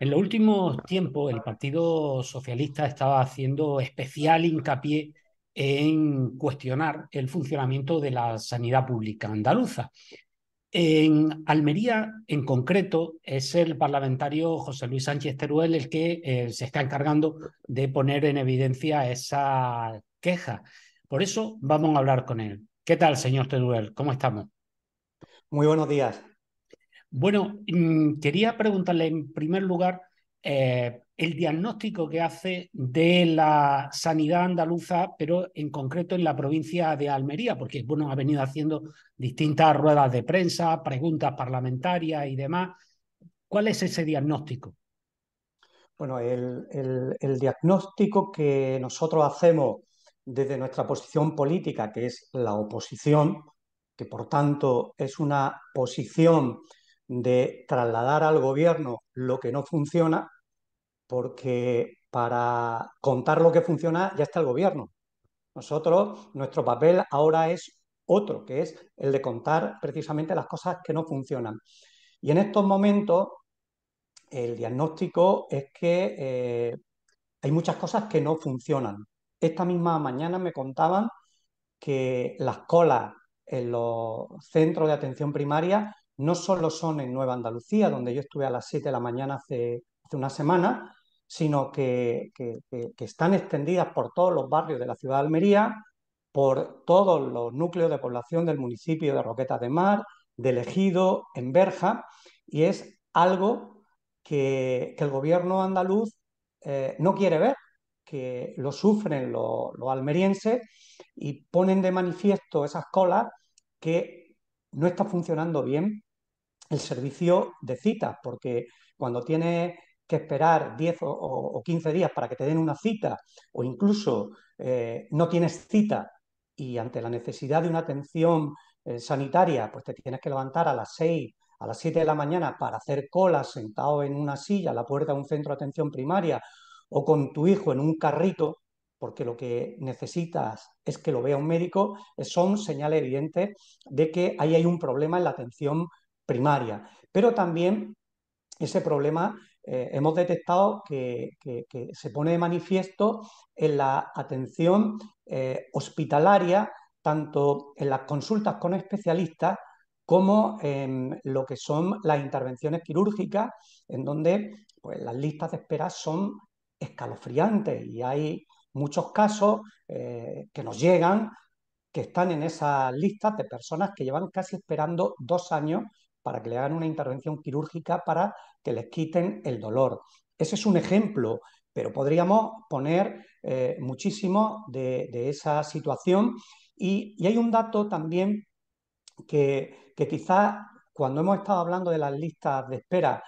En los últimos tiempos, el Partido Socialista estaba haciendo especial hincapié en cuestionar el funcionamiento de la sanidad pública andaluza. En Almería, en concreto, es el parlamentario José Luis Sánchez Teruel el que eh, se está encargando de poner en evidencia esa queja. Por eso vamos a hablar con él. ¿Qué tal, señor Teruel? ¿Cómo estamos? Muy buenos días. Bueno, mm, quería preguntarle en primer lugar eh, el diagnóstico que hace de la sanidad andaluza, pero en concreto en la provincia de Almería, porque bueno, ha venido haciendo distintas ruedas de prensa, preguntas parlamentarias y demás. ¿Cuál es ese diagnóstico? Bueno, el diagnóstico que nosotros hacemos desde nuestra posición política, que es la oposición, que por tanto es una posición de trasladar al gobierno lo que no funciona, porque para contar lo que funciona ya está el gobierno. Nosotros, nuestro papel ahora es otro, que es el de contar precisamente las cosas que no funcionan. Y en estos momentos, el diagnóstico es que eh, hay muchas cosas que no funcionan. Esta misma mañana me contaban que las colas en los centros de atención primaria no solo son en Nueva Andalucía, donde yo estuve a las 7 de la mañana hace, una semana, sino que, están extendidas por todos los barrios de la ciudad de Almería, por todos los núcleos de población del municipio de Roquetas de Mar, del Ejido, en Berja, y es algo que, el gobierno andaluz eh, no quiere ver, que lo sufren los, almerienses y ponen de manifiesto esas colas que no está funcionando bien el servicio de citas, porque cuando tienes que esperar 10 o, 15 días para que te den una cita o incluso eh, no tienes cita y ante la necesidad de una atención eh, sanitaria, pues te tienes que levantar a las 6, a las 7 de la mañana para hacer colas sentado en una silla a la puerta de un centro de atención primaria o con tu hijo en un carrito, porque lo que necesitas es que lo vea un médico, son señales evidentes de que ahí hay un problema en la atención primaria. Pero también ese problema eh, hemos detectado que, se pone de manifiesto en la atención eh, hospitalaria, tanto en las consultas con especialistas como en lo que son las intervenciones quirúrgicas, en donde pues, las listas de espera son escalofriantes y hay muchos casos eh, que nos llegan que están en esas listas de personas que llevan casi esperando dos años para que le hagan una intervención quirúrgica para que les quiten el dolor. Ese es un ejemplo, pero podríamos poner eh, muchísimo de, esa situación. Y, hay un dato también que, que quizás cuando hemos estado hablando de las listas de espera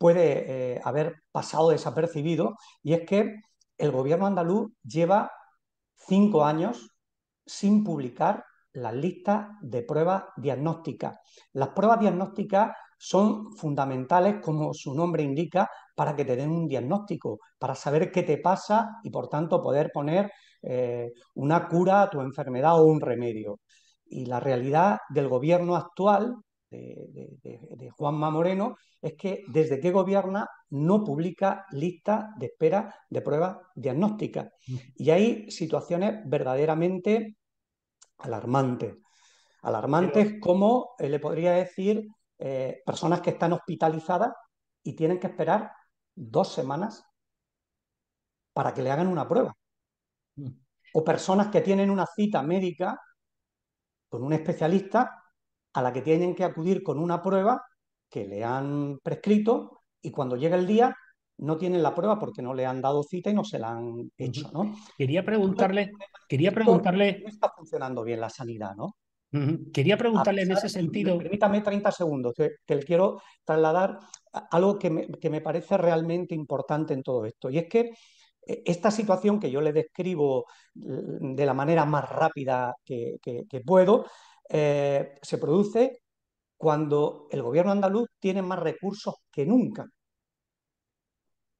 puede eh, haber pasado desapercibido, y es que el gobierno andaluz lleva cinco años sin publicar las listas de pruebas diagnósticas. Las pruebas diagnósticas son fundamentales, como su nombre indica, para que te den un diagnóstico, para saber qué te pasa y por tanto poder poner eh, una cura a tu enfermedad o un remedio. Y la realidad del gobierno actual, de, de Juanma Moreno, es que desde que gobierna no publica listas de espera de pruebas diagnósticas. Y hay situaciones verdaderamente alarmantes. Alarmantes como, eh, le podría decir, eh, personas que están hospitalizadas y tienen que esperar dos semanas para que le hagan una prueba. Mm. O personas que tienen una cita médica con un especialista a la que tienen que acudir con una prueba que le han prescrito y cuando llega el día no tienen la prueba porque no le han dado cita y no se la han hecho, ¿no? Quería preguntarle, quería preguntarle... No está funcionando bien la sanidad, ¿no? Quería preguntarle en ese sentido... Permítame 30 segundos, que, le quiero trasladar algo que me, parece realmente importante en todo esto. Y es que eh, esta situación que yo le describo de la manera más rápida que, puedo, eh, se produce cuando el gobierno andaluz tiene más recursos que nunca.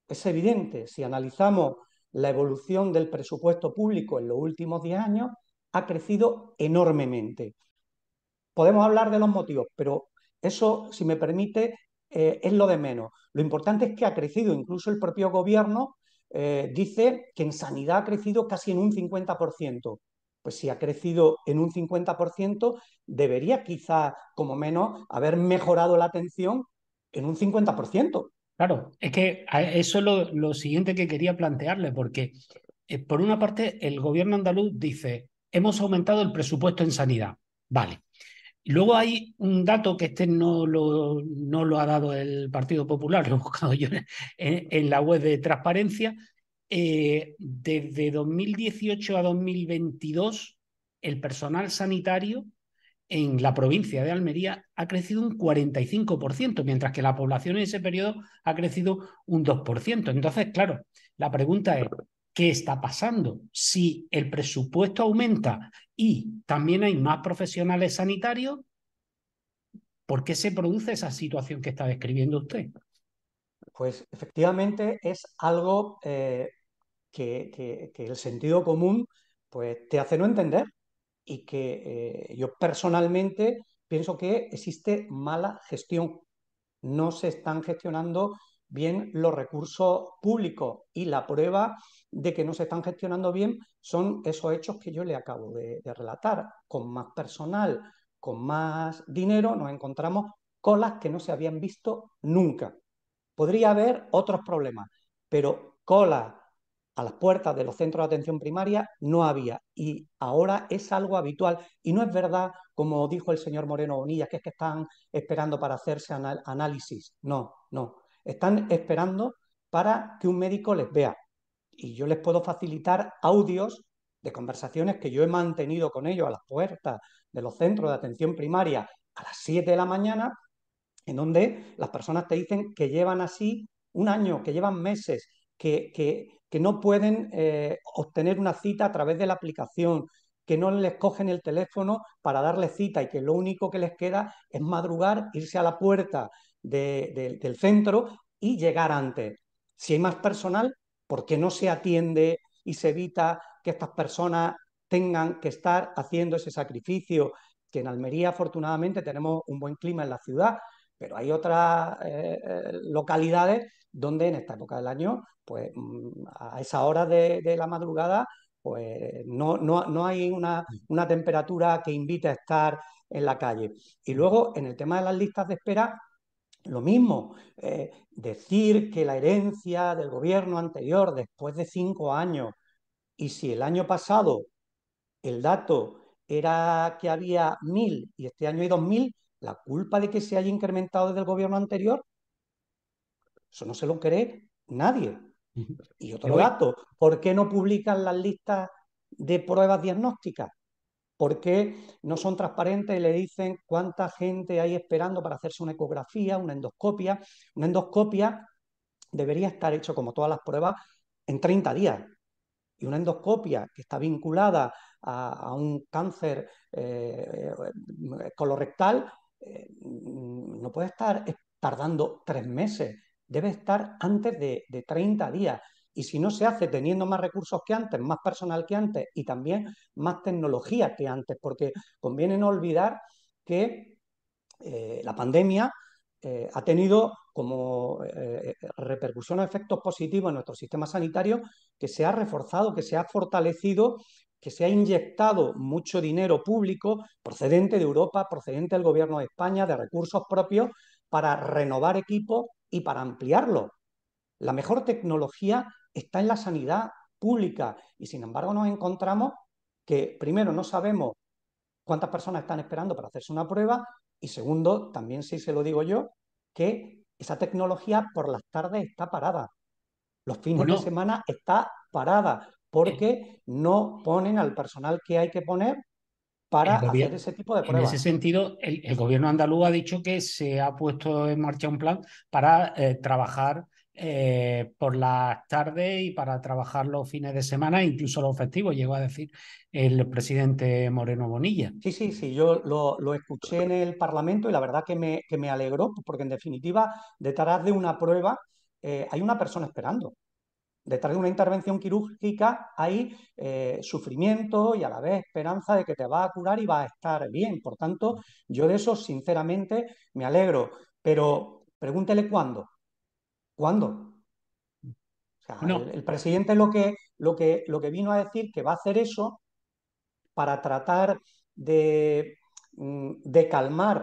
Es evidente, si analizamos la evolución del presupuesto público en los últimos 10 años, ha crecido enormemente. Podemos hablar de los motivos, pero eso, si me permite, eh, es lo de menos. Lo importante es que ha crecido, incluso el propio gobierno eh, dice que en sanidad ha crecido casi en un 50%. Pues si ha crecido en un 50%, debería quizá, como menos, haber mejorado la atención en un 50%. Claro, es que eso es lo, siguiente que quería plantearle, porque eh, por una parte el gobierno andaluz dice, hemos aumentado el presupuesto en sanidad. Vale, Luego hay un dato que este no lo, no lo ha dado el Partido Popular, lo he buscado yo en, la web de transparencia. Eh, desde 2018 a 2022, el personal sanitario en la provincia de Almería ha crecido un 45%, mientras que la población en ese periodo ha crecido un 2%. Entonces, claro, la pregunta es, ¿qué está pasando? Si el presupuesto aumenta y también hay más profesionales sanitarios, ¿por qué se produce esa situación que está describiendo usted? Pues efectivamente es algo eh, que, el sentido común pues, te hace no entender y que eh, yo personalmente pienso que existe mala gestión. No se están gestionando bien los recursos públicos y la prueba de que no se están gestionando bien son esos hechos que yo le acabo de, relatar. Con más personal, con más dinero, nos encontramos colas que no se habían visto nunca. Podría haber otros problemas, pero colas a las puertas de los centros de atención primaria no había y ahora es algo habitual. Y no es verdad, como dijo el señor Moreno Bonilla, que es que están esperando para hacerse análisis. No, no. Están esperando para que un médico les vea. Y yo les puedo facilitar audios de conversaciones que yo he mantenido con ellos a las puertas de los centros de atención primaria a las 7 de la mañana, en donde las personas te dicen que llevan así un año, que llevan meses, que, no pueden eh, obtener una cita a través de la aplicación, que no les cogen el teléfono para darle cita y que lo único que les queda es madrugar, irse a la puerta del centro y llegar antes. Si hay más personal, ¿por qué no se atiende y se evita que estas personas tengan que estar haciendo ese sacrificio? Que en Almería, afortunadamente, tenemos un buen clima en la ciudad, pero hay otras eh, eh, localidades donde en esta época del año, pues mm, a esa hora de, la madrugada, pues no, no, hay una, una, temperatura que invite a estar en la calle. Y luego, en el tema de las listas de espera, lo mismo, eh, decir que la herencia del gobierno anterior, después de cinco años, y si el año pasado el dato era que había mil y este año hay dos mil, la culpa de que se haya incrementado desde el gobierno anterior, eso no se lo cree nadie. Y otro dato, ¿por qué no publican las listas de pruebas diagnósticas? ¿Por qué no son transparentes y le dicen cuánta gente hay esperando para hacerse una ecografía, una endoscopia? Una endoscopia debería estar hecho, como todas las pruebas, en 30 días. Y una endoscopia que está vinculada a, un cáncer eh, colorectal eh, no puede estar tardando tres meses, debe estar antes de, de 30 días. Y si no se hace teniendo más recursos que antes, más personal que antes y también más tecnología que antes, porque conviene no olvidar que eh, la pandemia eh, ha tenido como eh, repercusión o efectos positivos en nuestro sistema sanitario que se ha reforzado, que se ha fortalecido, que se ha inyectado mucho dinero público procedente de Europa, procedente del gobierno de España, de recursos propios, para renovar equipos y para ampliarlo. La mejor tecnología está en la sanidad pública y sin embargo nos encontramos que primero no sabemos cuántas personas están esperando para hacerse una prueba y segundo, también sí se lo digo yo, que esa tecnología por las tardes está parada. Los fines de semana está parada porque eh. no ponen al personal que hay que poner para hacer ese tipo de pruebas. En ese sentido, el, gobierno andaluz ha dicho que se ha puesto en marcha un plan para eh, trabajar eh, por las tardes y para trabajar los fines de semana, incluso los festivos, llegó a decir el presidente Moreno Bonilla. Sí, sí, sí, yo lo, escuché en el Parlamento y la verdad que me, que me alegró, porque en definitiva, detrás de una prueba eh, hay una persona esperando. Detrás de una intervención quirúrgica hay eh, sufrimiento y a la vez esperanza de que te va a curar y va a estar bien. Por tanto, yo de eso sinceramente me alegro. Pero pregúntele cuándo. ¿Cuándo? el, presidente lo que, lo, que, lo que vino a decir que va a hacer eso para tratar de, mm, de calmar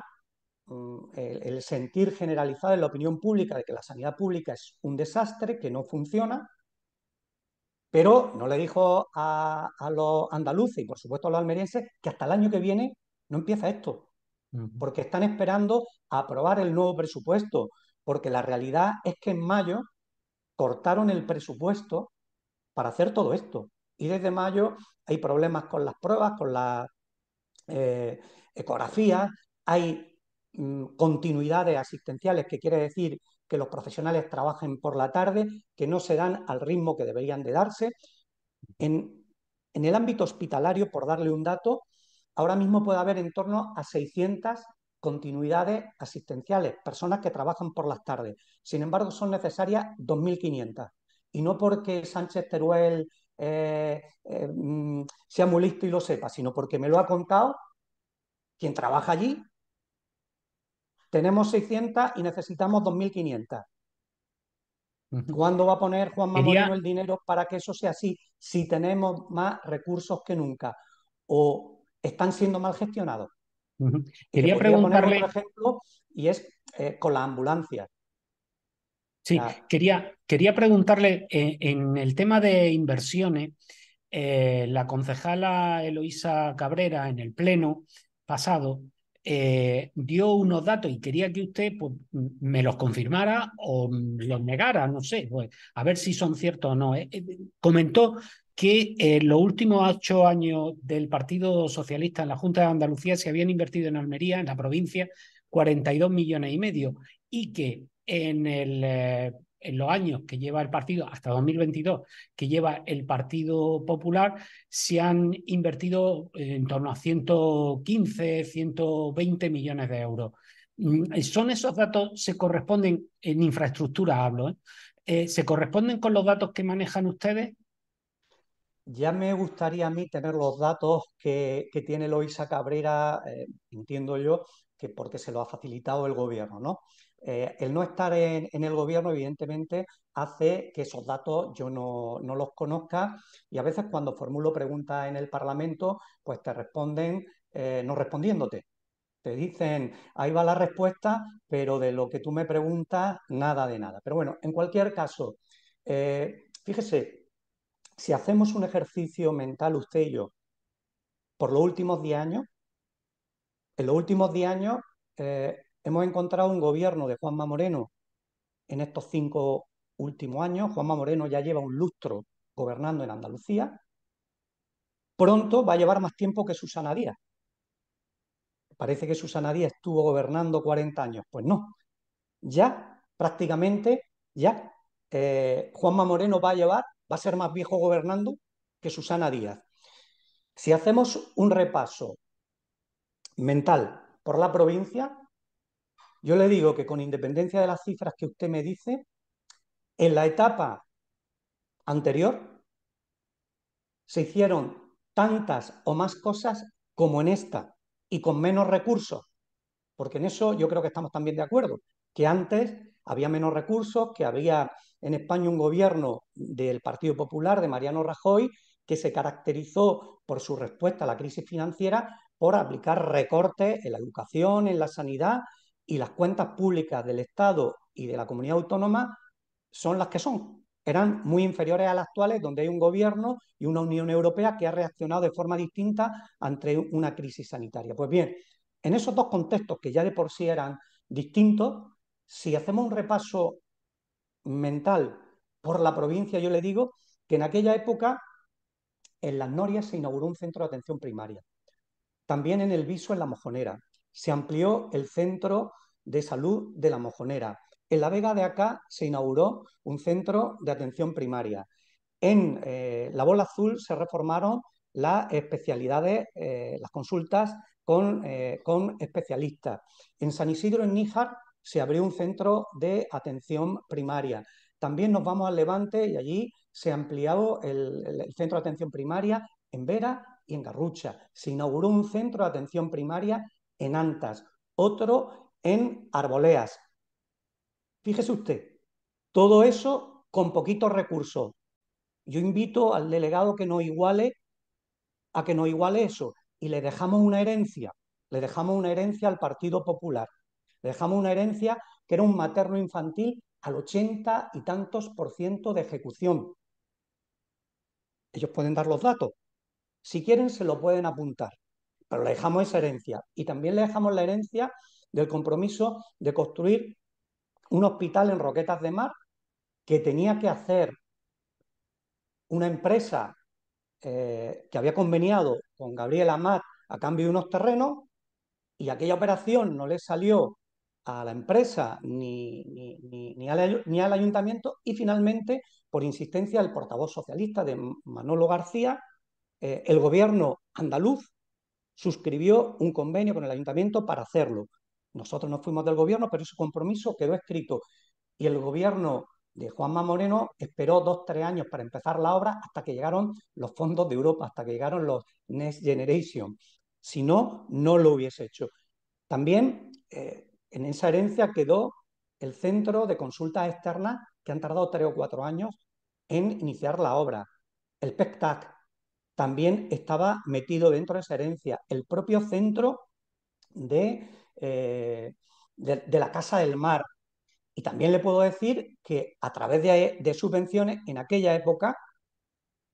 mm, el, sentir generalizado en la opinión pública de que la sanidad pública es un desastre, que no funciona, pero no le dijo a, los andaluces y por supuesto a los almerienses que hasta el año que viene no empieza esto, porque están esperando a aprobar el nuevo presupuesto, porque la realidad es que en mayo cortaron el presupuesto para hacer todo esto. Y desde mayo hay problemas con las pruebas, con las eh, ecografías, hay mm, continuidades asistenciales, que quiere decir que los profesionales trabajen por la tarde, que no se dan al ritmo que deberían de darse. En, el ámbito hospitalario, por darle un dato, ahora mismo puede haber en torno a 600 continuidades asistenciales, personas que trabajan por las tardes. Sin embargo, son necesarias 2.500. Y no porque Sánchez Teruel eh, eh, mm, sea muy listo y lo sepa, sino porque me lo ha contado quien trabaja allí. Tenemos 600 y necesitamos 2.500. ¿Cuándo va a poner Juan Moreno el dinero para que eso sea así? Si tenemos más recursos que nunca o están siendo mal gestionados. Quería preguntarle. Otro ejemplo, y es eh, con la ambulancia. Sí, quería, quería preguntarle eh, en el tema de inversiones. Eh, la concejala Eloísa Cabrera en el pleno pasado dio unos datos y quería que usted pues, me los confirmara o los negara, no sé, pues, a ver si son ciertos o no. comentó que en los últimos ocho años del Partido Socialista en la Junta de Andalucía se habían invertido en Almería, en la provincia, 42 millones y medio y que en, el, eh, en los años que lleva el partido, hasta 2022, que lleva el Partido Popular, se han invertido en torno a 115, 120 millones de euros. Mm, ¿Son esos datos, se corresponden, en infraestructura hablo, ¿eh? Eh, ¿se corresponden con los datos que manejan ustedes? Ya me gustaría a mí tener los datos que, tiene Loisa Cabrera, eh, entiendo yo, que porque se lo ha facilitado el gobierno, ¿no? Eh, el no estar en, el gobierno, evidentemente, hace que esos datos yo no, los conozca y a veces cuando formulo preguntas en el Parlamento, pues te responden eh, no respondiéndote. Te dicen, ahí va la respuesta, pero de lo que tú me preguntas, nada de nada. Pero bueno, en cualquier caso, fíjese, si hacemos un ejercicio mental usted y yo por los últimos 10 años, en los últimos 10 años eh, hemos encontrado un gobierno de Juanma Moreno en estos cinco últimos años. Juanma Moreno ya lleva un lustro gobernando en Andalucía. Pronto va a llevar más tiempo que Susana Díaz. Parece que Susana Díaz estuvo gobernando 40 años. Pues no. Ya, prácticamente, ya, eh, Juanma Moreno va a llevar va a ser más viejo gobernando que Susana Díaz. Si hacemos un repaso mental por la provincia, yo le digo que con independencia de las cifras que usted me dice, en la etapa anterior se hicieron tantas o más cosas como en esta y con menos recursos, porque en eso yo creo que estamos también de acuerdo, que antes había menos recursos, que había en España un gobierno del Partido Popular, de Mariano Rajoy, que se caracterizó por su respuesta a la crisis financiera por aplicar recortes en la educación, en la sanidad y las cuentas públicas del Estado y de la comunidad autónoma son las que son. Eran muy inferiores a las actuales, donde hay un gobierno y una Unión Europea que ha reaccionado de forma distinta ante una crisis sanitaria. Pues bien, en esos dos contextos que ya de por sí eran distintos, si hacemos un repaso mental por la provincia, yo le digo que en aquella época en las Norias se inauguró un centro de atención primaria. También en el Viso, en la Mojonera. Se amplió el centro de salud de la Mojonera. En la Vega de acá se inauguró un centro de atención primaria. En eh, la Bola Azul se reformaron las especialidades, eh, las consultas con, eh, con, especialistas. En San Isidro, en Níjar, se abrió un centro de atención primaria. también nos vamos al Levante y allí se ha ampliado el, centro de atención primaria en Vera y en Garrucha. Se inauguró un centro de atención primaria en Antas, otro en Arboleas. Fíjese usted, todo eso con poquitos recursos. Yo invito al delegado que nos iguale a que nos iguale eso y le dejamos una herencia, le dejamos una herencia al Partido Popular, le dejamos una herencia que era un materno infantil al 80 y tantos por ciento de ejecución. Ellos pueden dar los datos. Si quieren, se lo pueden apuntar. Pero le dejamos esa herencia. Y también le dejamos la herencia del compromiso de construir un hospital en Roquetas de Mar que tenía que hacer una empresa eh, que había conveniado con Gabriel Amat a cambio de unos terrenos y aquella operación no le salió a la empresa ni, ni, al, ayuntamiento y finalmente, por insistencia del portavoz socialista de Manolo García, eh, el gobierno andaluz suscribió un convenio con el ayuntamiento para hacerlo. Nosotros no fuimos del gobierno, pero ese compromiso quedó escrito y el gobierno de Juanma Moreno esperó dos, tres años para empezar la obra hasta que llegaron los fondos de Europa, hasta que llegaron los Next Generation. Si no, no lo hubiese hecho. También eh, en esa herencia quedó el centro de consultas externas que han tardado tres o cuatro años en iniciar la obra. El PECTAC también estaba metido dentro de esa herencia. El propio centro de, eh, de la Casa del Mar, y también le puedo decir que a través de, subvenciones, en aquella época,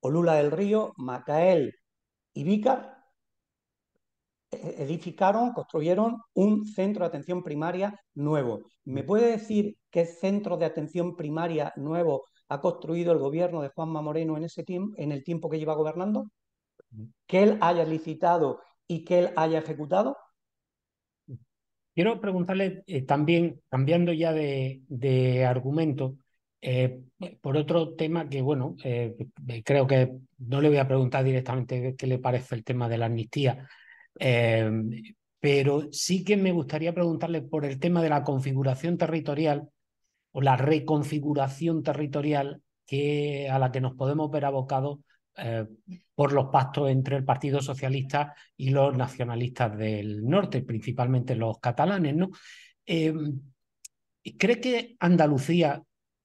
Olula del Río, Macael y Vícar e, edificaron, construyeron un centro de atención primaria nuevo. ¿Me puede decir qué centro de atención primaria nuevo ha construido el gobierno de Juanma Moreno en, ese tiempo, en el tiempo que lleva gobernando? ¿Que él haya licitado y que él haya ejecutado? Quiero preguntarle eh, también, cambiando ya de, argumento, eh, por otro tema que, bueno, eh, creo que no le voy a preguntar directamente qué le parece el tema de la amnistía, pero sí que me gustaría preguntarle por el tema de la configuración territorial o la reconfiguración territorial que, a la que nos podemos ver abocados eh, por los pactos entre el Partido Socialista y los nacionalistas del norte, principalmente los catalanes. ¿no? Em, ¿Cree que Andalucía,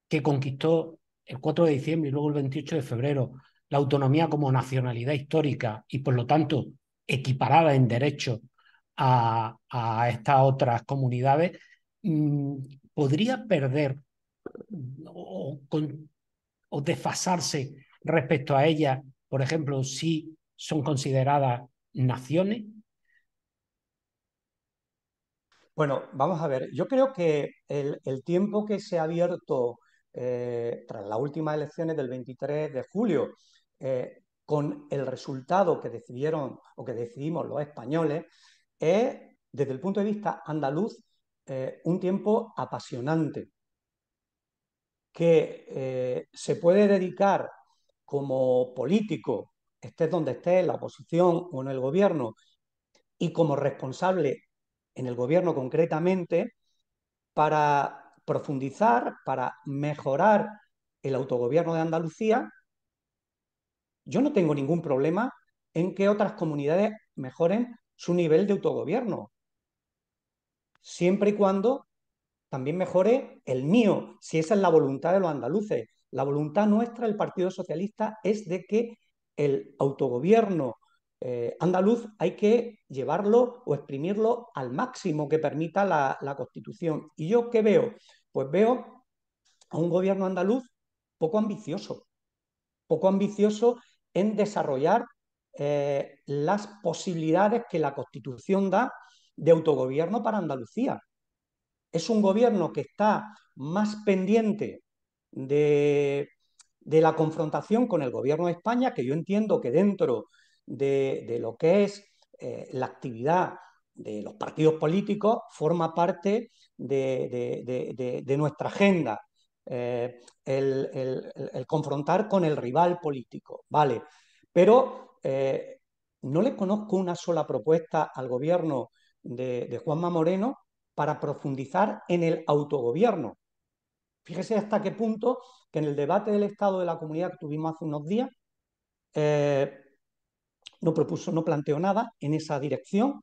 que conquistó el 4 de diciembre y luego el 28 de febrero la autonomía como nacionalidad histórica y por lo tanto equiparada en derecho a, estas otras comunidades, mm, podría perder o, desfasarse respecto a ellas, por ejemplo, si son consideradas naciones? Bueno, vamos a ver, yo creo que el, tiempo que se ha abierto eh, tras las últimas elecciones del 23 de julio, eh, con el resultado que decidieron o que decidimos los españoles, es, desde el punto de vista andaluz, eh, un tiempo apasionante, que se puede dedicar como político, estés donde estés, en la oposición o en el gobierno, y como responsable en el gobierno concretamente, para profundizar, para mejorar el autogobierno de Andalucía, yo no tengo ningún problema en que otras comunidades mejoren su nivel de autogobierno, siempre y cuando también mejore el mío, si esa es la voluntad de los andaluces. La voluntad nuestra, el Partido Socialista, es de que el autogobierno eh, andaluz hay que llevarlo o exprimirlo al máximo que permita la, Constitución. ¿Y yo qué veo? Pues veo a un gobierno andaluz poco ambicioso, poco ambicioso en desarrollar eh, las posibilidades que la Constitución da de autogobierno para Andalucía. Es un gobierno que está más pendiente de, la confrontación con el gobierno de España, que yo entiendo que dentro de, lo que es eh, la actividad de los partidos políticos forma parte de, nuestra agenda. Eh, el, confrontar con el rival político, ¿vale? Pero eh, no le conozco una sola propuesta al gobierno de, Juanma Moreno para profundizar en el autogobierno. Fíjese hasta qué punto que en el debate del Estado de la Comunidad que tuvimos hace unos días, eh, no propuso, no planteó nada en esa dirección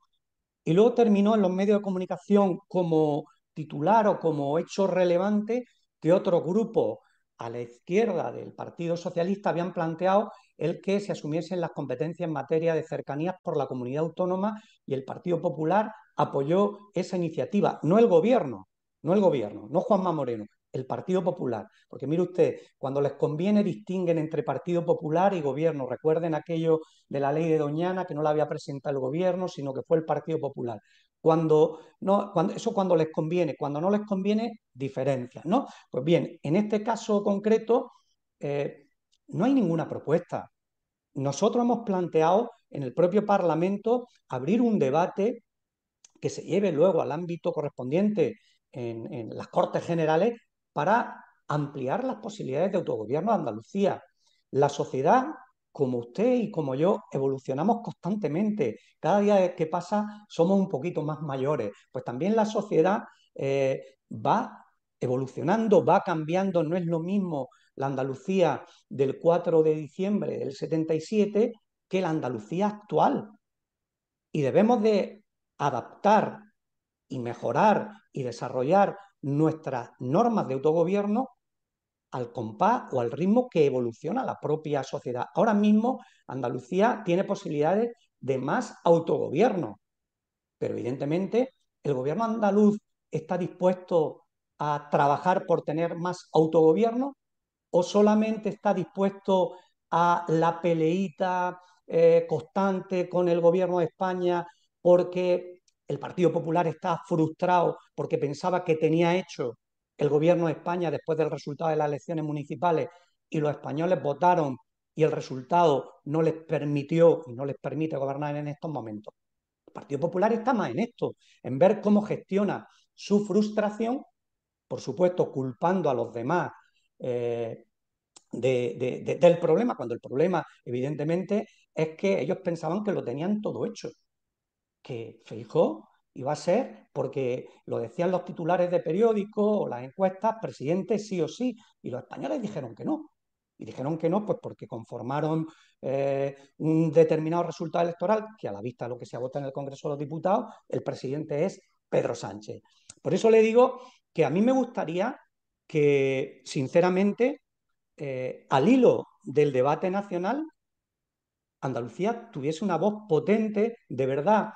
y luego terminó en los medios de comunicación como titular o como hecho relevante que otros grupos a la izquierda del Partido Socialista habían planteado el que se asumiesen las competencias en materia de cercanías por la comunidad autónoma y el Partido Popular apoyó esa iniciativa, no el gobierno, no el gobierno, no Juanma Moreno, el Partido Popular. Porque mire usted, cuando les conviene distinguen entre Partido Popular y gobierno. Recuerden aquello de la ley de Doñana que no la había presentado el gobierno, sino que fue el Partido Popular. Cuando, no, cuando, eso cuando les conviene, cuando no les conviene, diferencias, ¿no? Pues bien, en este caso concreto, eh, no hay ninguna propuesta. Nosotros hemos planteado en el propio Parlamento abrir un debate que se lleve luego al ámbito correspondiente en, las Cortes Generales para ampliar las posibilidades de autogobierno de Andalucía. La sociedad, como usted y como yo, evolucionamos constantemente. Cada día que pasa somos un poquito más mayores. Pues también la sociedad eh, va evolucionando, va cambiando. No es lo mismo la Andalucía del 4 de diciembre del 77 que la Andalucía actual. Y debemos de adaptar y mejorar y desarrollar nuestras normas de autogobierno al compás o al ritmo que evoluciona la propia sociedad. Ahora mismo Andalucía tiene posibilidades de más autogobierno, pero evidentemente el gobierno andaluz está dispuesto a trabajar por tener más autogobierno o solamente está dispuesto a la peleita eh, constante con el gobierno de España porque el Partido Popular está frustrado porque pensaba que tenía hecho el gobierno de España después del resultado de las elecciones municipales y los españoles votaron y el resultado no les permitió y no les permite gobernar en estos momentos. El Partido Popular está más en esto, en ver cómo gestiona su frustración, por supuesto culpando a los demás eh, de, de, del problema, cuando el problema evidentemente es que ellos pensaban que lo tenían todo hecho que Feijó iba a ser, porque lo decían los titulares de periódicos o las encuestas, presidente sí o sí, y los españoles dijeron que no. Y dijeron que no, pues porque conformaron eh, un determinado resultado electoral, que a la vista de lo que se ha votado en el Congreso de los Diputados, el presidente es Pedro Sánchez. Por eso le digo que a mí me gustaría que, sinceramente, eh, al hilo del debate nacional, Andalucía tuviese una voz potente, de verdad,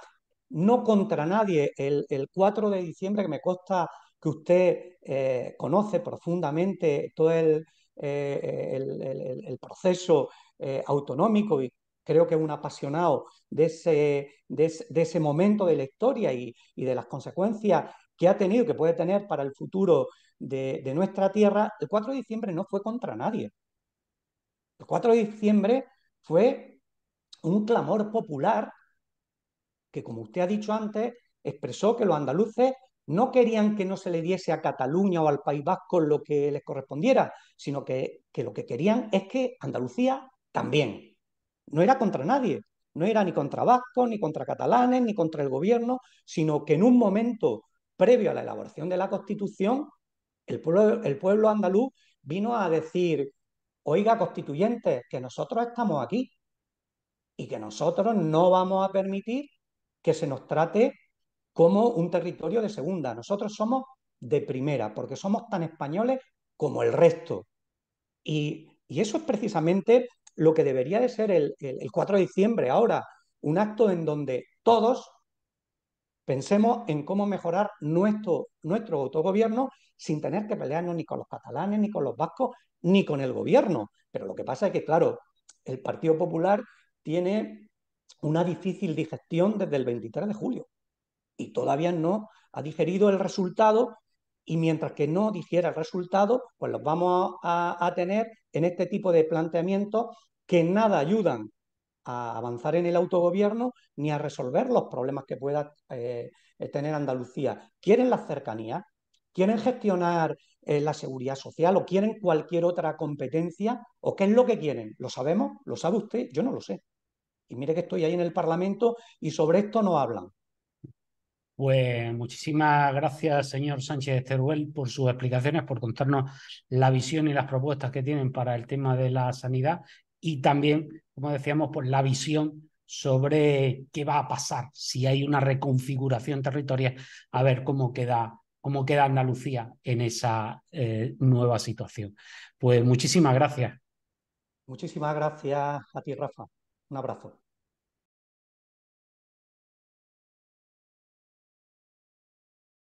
no contra nadie. El, 4 de diciembre, que me consta que usted eh, conoce profundamente todo el, eh, proceso autonómico y creo que es un apasionado de ese, de ese, momento de la historia y, de las consecuencias que ha tenido, que puede tener para el futuro de, nuestra tierra, el 4 de diciembre no fue contra nadie. El 4 de diciembre fue un clamor popular que, como usted ha dicho antes, expresó que los andaluces no querían que no se le diese a Cataluña o al País Vasco lo que les correspondiera, sino que, lo que querían es que Andalucía también. No era contra nadie, no era ni contra vascos, ni contra catalanes, ni contra el gobierno, sino que en un momento previo a la elaboración de la Constitución, el pueblo, el pueblo andaluz vino a decir, oiga, constituyentes, que nosotros estamos aquí y que nosotros no vamos a permitir que se nos trate como un territorio de segunda. Nosotros somos de primera, porque somos tan españoles como el resto. Y, eso es precisamente lo que debería de ser el, 4 de diciembre ahora, un acto en donde todos pensemos en cómo mejorar nuestro, nuestro autogobierno sin tener que pelearnos ni con los catalanes, ni con los vascos, ni con el gobierno. Pero lo que pasa es que, claro, el Partido Popular tiene una difícil digestión desde el 23 de julio y todavía no ha digerido el resultado y mientras que no digiera el resultado, pues los vamos a, tener en este tipo de planteamientos que nada ayudan a avanzar en el autogobierno ni a resolver los problemas que pueda eh, tener Andalucía. ¿Quieren la cercanía? ¿Quieren gestionar eh, la seguridad social o quieren cualquier otra competencia? ¿O qué es lo que quieren? ¿Lo sabemos? ¿Lo sabe usted? Yo no lo sé. Y mire que estoy ahí en el Parlamento y sobre esto no hablan. Pues muchísimas gracias, señor Sánchez Teruel, por sus explicaciones, por contarnos la visión y las propuestas que tienen para el tema de la sanidad y también, como decíamos, por la visión sobre qué va a pasar si hay una reconfiguración territorial, a ver cómo queda, cómo queda Andalucía en esa eh, nueva situación. Pues muchísimas gracias. Muchísimas gracias a ti, Rafa. Un abrazo.